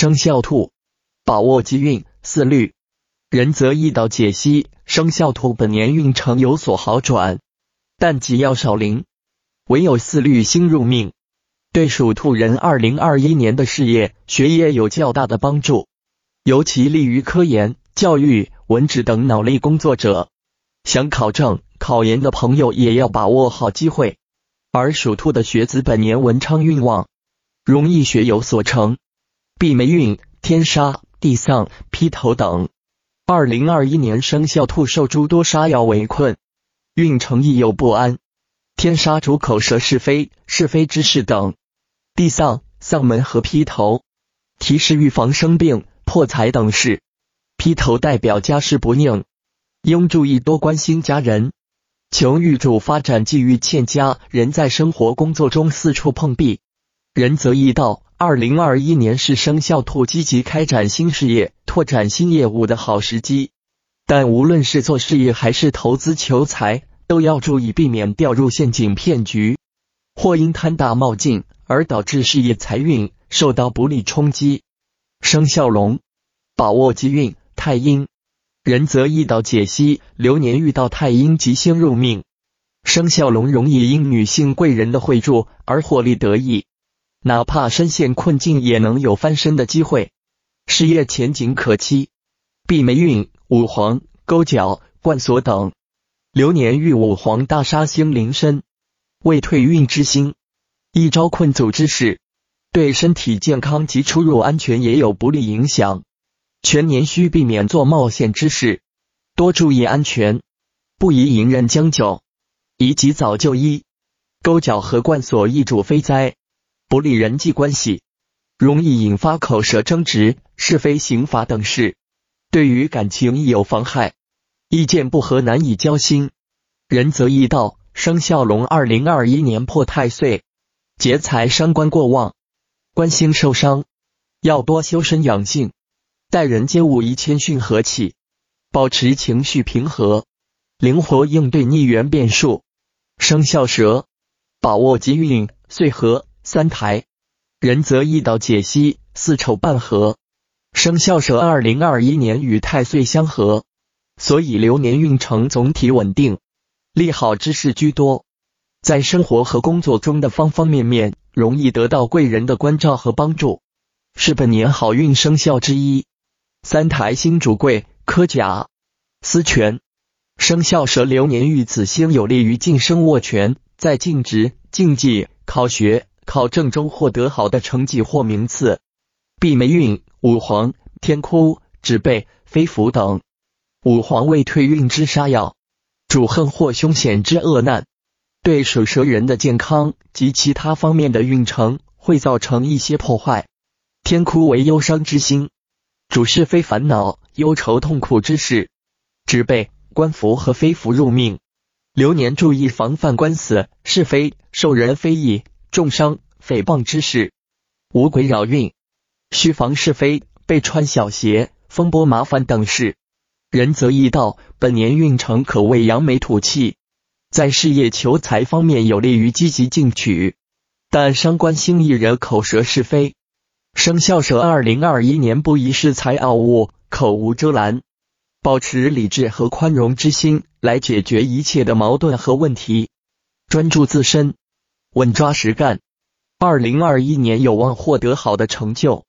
生肖兔，把握机运，四律。仁则易道解析，生肖兔本年运程有所好转，但吉要少灵，唯有四律星入命，对属兔人二零二一年的事业、学业有较大的帮助，尤其利于科研、教育、文职等脑力工作者。想考证、考研的朋友也要把握好机会。而属兔的学子本年文昌运旺，容易学有所成。闭眉运、天杀、地丧、劈头等。二零二一年生肖兔受诸多杀妖围困，运程亦有不安。天杀主口舌是非、是非之事等；地丧丧门和劈头，提示预防生病、破财等事。劈头代表家事不宁，应注意多关心家人。求预祝发展际遇欠佳，人在生活工作中四处碰壁。人则易道。二零二一年是生肖兔积极开展新事业、拓展新业务的好时机，但无论是做事业还是投资求财，都要注意避免掉入陷阱骗局，或因贪大冒进而导致事业财运受到不利冲击。生肖龙，把握机运，太阴，人则易道解析，流年遇到太阴吉星入命，生肖龙容易因女性贵人的惠助而获利得益。哪怕深陷困境，也能有翻身的机会，事业前景可期。闭眉运五黄、勾角、冠锁等，流年遇五黄大杀星临身，未退运之星，一招困阻之事，对身体健康及出入安全也有不利影响。全年需避免做冒险之事，多注意安全，不宜隐忍将就，宜及早就医。勾角和冠锁易主非灾。不利人际关系，容易引发口舌争执、是非刑罚等事，对于感情亦有妨害。意见不合难以交心。人则易道，生肖龙二零二一年破太岁，劫财伤官过旺，官星受伤，要多修身养性，待人接物宜谦逊和气，保持情绪平和，灵活应对逆缘变数。生肖蛇，把握机运，岁合。三台，人则易道解析四丑半合，生肖蛇二零二一年与太岁相合，所以流年运程总体稳定，利好之事居多，在生活和工作中的方方面面容易得到贵人的关照和帮助，是本年好运生肖之一。三台星主贵科甲司权，生肖蛇流年遇子星有利于晋升握权，在竞职、竞技、考学。考证中获得好的成绩或名次，闭眉运五黄、天哭、纸背、飞符等。五黄为退运之杀药，主恨或凶险之恶难，对属蛇人的健康及其他方面的运程会造成一些破坏。天哭为忧伤之星，主是非烦恼、忧愁、痛苦之事。指背、官符和飞符入命，流年注意防范官司、是非、受人非议。重伤、诽谤之事，五鬼扰运，需防是非、被穿小鞋、风波麻烦等事。人则易道，本年运程可谓扬眉吐气，在事业求财方面有利于积极进取，但伤官星易惹口舌是非。生肖蛇二零二一年不宜恃才傲物、口无遮拦，保持理智和宽容之心来解决一切的矛盾和问题，专注自身。稳抓实干，二零二一年有望获得好的成就。